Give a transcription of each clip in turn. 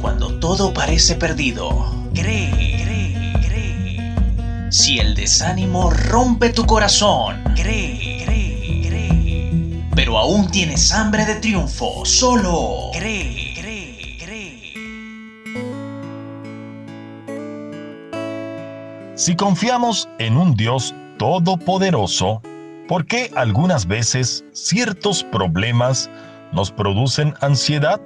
Cuando todo parece perdido, cree, cree, cree. Si el desánimo rompe tu corazón, cree, cree, cree. Pero aún tienes hambre de triunfo, solo cree. Si confiamos en un Dios todopoderoso, ¿por qué algunas veces ciertos problemas nos producen ansiedad?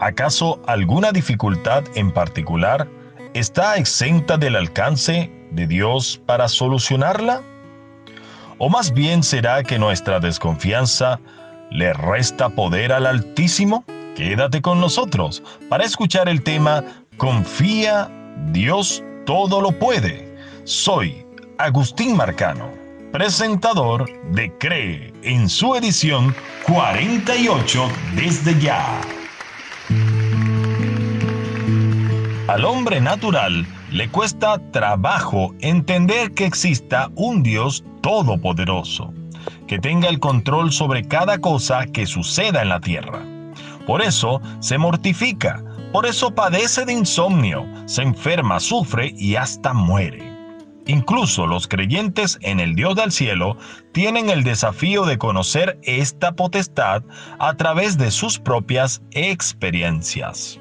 ¿Acaso alguna dificultad en particular está exenta del alcance de Dios para solucionarla? ¿O más bien será que nuestra desconfianza le resta poder al Altísimo? Quédate con nosotros para escuchar el tema Confía, Dios todo lo puede. Soy Agustín Marcano, presentador de Cree en su edición 48 desde ya. Al hombre natural le cuesta trabajo entender que exista un Dios todopoderoso, que tenga el control sobre cada cosa que suceda en la tierra. Por eso se mortifica, por eso padece de insomnio, se enferma, sufre y hasta muere. Incluso los creyentes en el Dios del cielo tienen el desafío de conocer esta potestad a través de sus propias experiencias.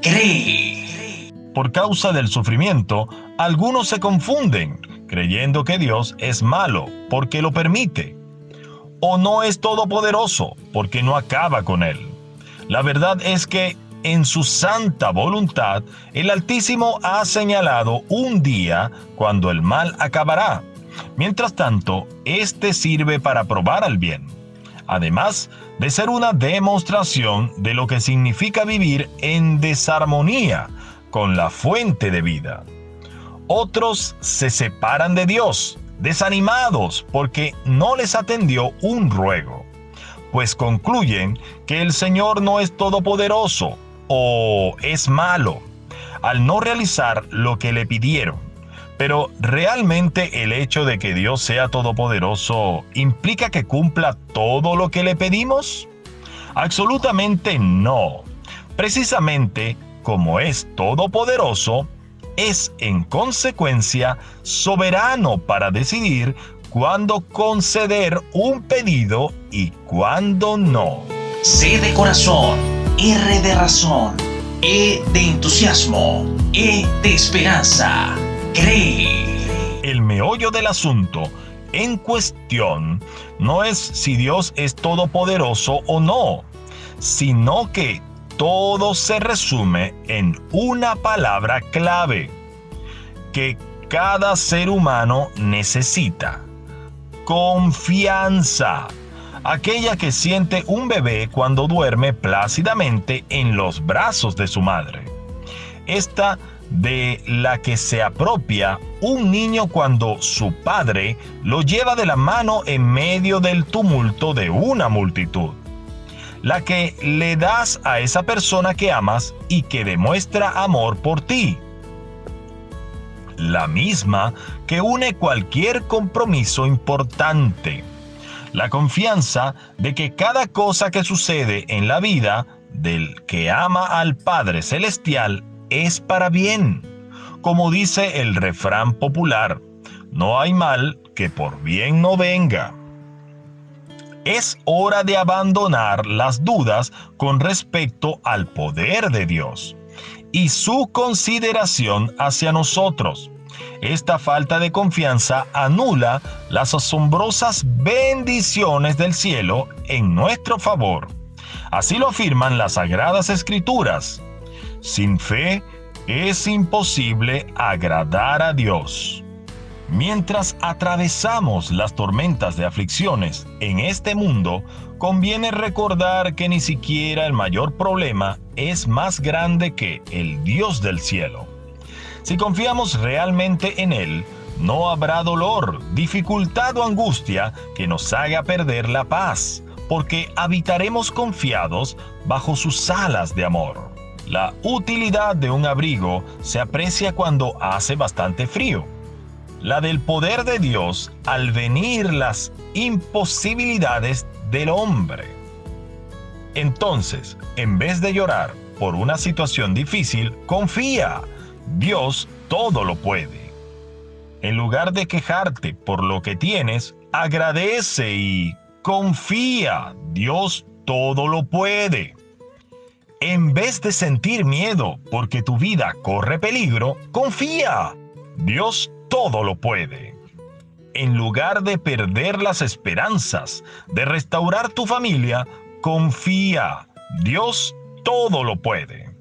Cree. Por causa del sufrimiento, algunos se confunden, creyendo que Dios es malo porque lo permite, o no es todopoderoso porque no acaba con él. La verdad es que en su santa voluntad, el Altísimo ha señalado un día cuando el mal acabará. Mientras tanto, este sirve para probar al bien, además de ser una demostración de lo que significa vivir en desarmonía con la fuente de vida. Otros se separan de Dios, desanimados porque no les atendió un ruego, pues concluyen que el Señor no es todopoderoso o es malo al no realizar lo que le pidieron. Pero realmente el hecho de que Dios sea todopoderoso implica que cumpla todo lo que le pedimos? Absolutamente no. Precisamente como es todopoderoso, es en consecuencia soberano para decidir cuándo conceder un pedido y cuándo no. C de corazón, R de razón, E de entusiasmo, E de esperanza. Cree. El meollo del asunto en cuestión no es si Dios es todopoderoso o no, sino que todo se resume en una palabra clave que cada ser humano necesita. Confianza. Aquella que siente un bebé cuando duerme plácidamente en los brazos de su madre. Esta de la que se apropia un niño cuando su padre lo lleva de la mano en medio del tumulto de una multitud la que le das a esa persona que amas y que demuestra amor por ti. La misma que une cualquier compromiso importante. La confianza de que cada cosa que sucede en la vida del que ama al Padre Celestial es para bien. Como dice el refrán popular, no hay mal que por bien no venga es hora de abandonar las dudas con respecto al poder de Dios y su consideración hacia nosotros. Esta falta de confianza anula las asombrosas bendiciones del cielo en nuestro favor. Así lo afirman las sagradas escrituras. Sin fe es imposible agradar a Dios. Mientras atravesamos las tormentas de aflicciones en este mundo, conviene recordar que ni siquiera el mayor problema es más grande que el Dios del cielo. Si confiamos realmente en Él, no habrá dolor, dificultad o angustia que nos haga perder la paz, porque habitaremos confiados bajo sus alas de amor. La utilidad de un abrigo se aprecia cuando hace bastante frío la del poder de Dios al venir las imposibilidades del hombre. Entonces, en vez de llorar por una situación difícil, confía. Dios todo lo puede. En lugar de quejarte por lo que tienes, agradece y confía. Dios todo lo puede. En vez de sentir miedo porque tu vida corre peligro, confía. Dios todo lo puede. En lugar de perder las esperanzas de restaurar tu familia, confía. Dios todo lo puede.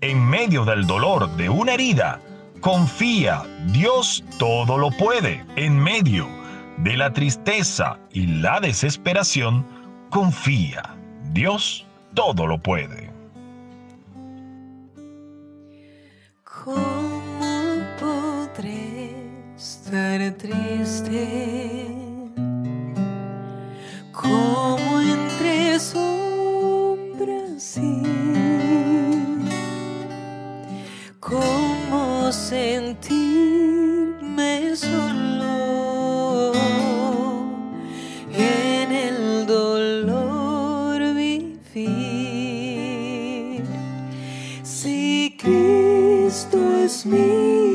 En medio del dolor de una herida, confía. Dios todo lo puede. En medio de la tristeza y la desesperación, confía. Dios todo lo puede. ¿Cómo triste? Como entre sombras y cómo sentirme solo en el dolor vivir. Si Cristo es mi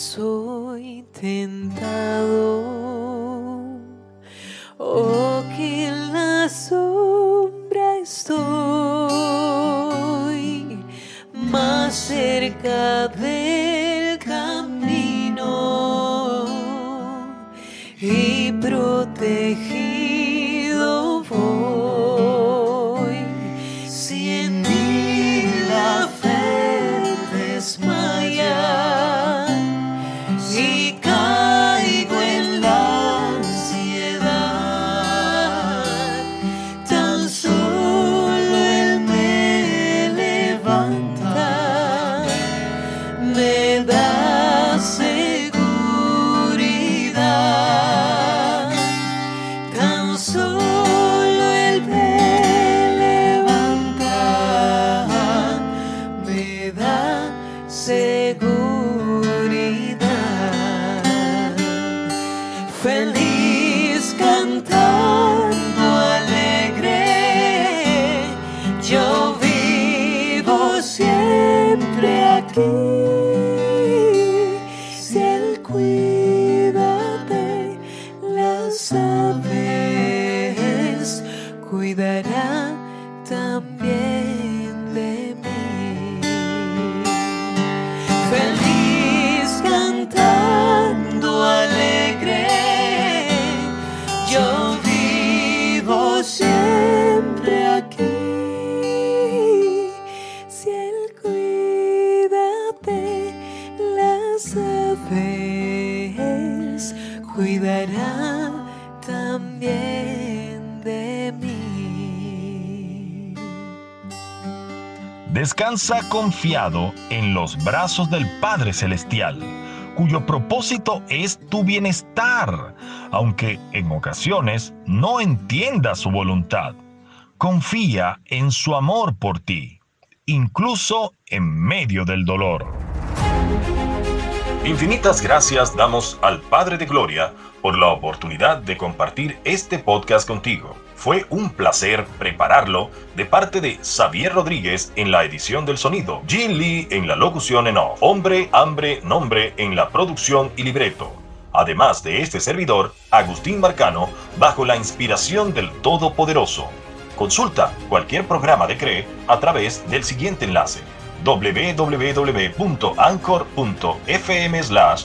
soy tentado. O que en la sombra estoy más cerca del camino y protegido también de mí. Feliz cantando alegre, yo vivo siempre aquí. Si Él cuídate, las aves cuidará también. Descansa confiado en los brazos del Padre Celestial, cuyo propósito es tu bienestar, aunque en ocasiones no entiendas su voluntad. Confía en su amor por ti, incluso en medio del dolor. Infinitas gracias damos al Padre de Gloria por la oportunidad de compartir este podcast contigo. Fue un placer prepararlo de parte de Xavier Rodríguez en la edición del sonido, Jin Lee en la locución en off, Hombre, Hambre, Nombre en la producción y libreto. Además de este servidor, Agustín Marcano, bajo la inspiración del Todopoderoso. Consulta cualquier programa de CRE a través del siguiente enlace www.anchor.fm slash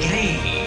Cree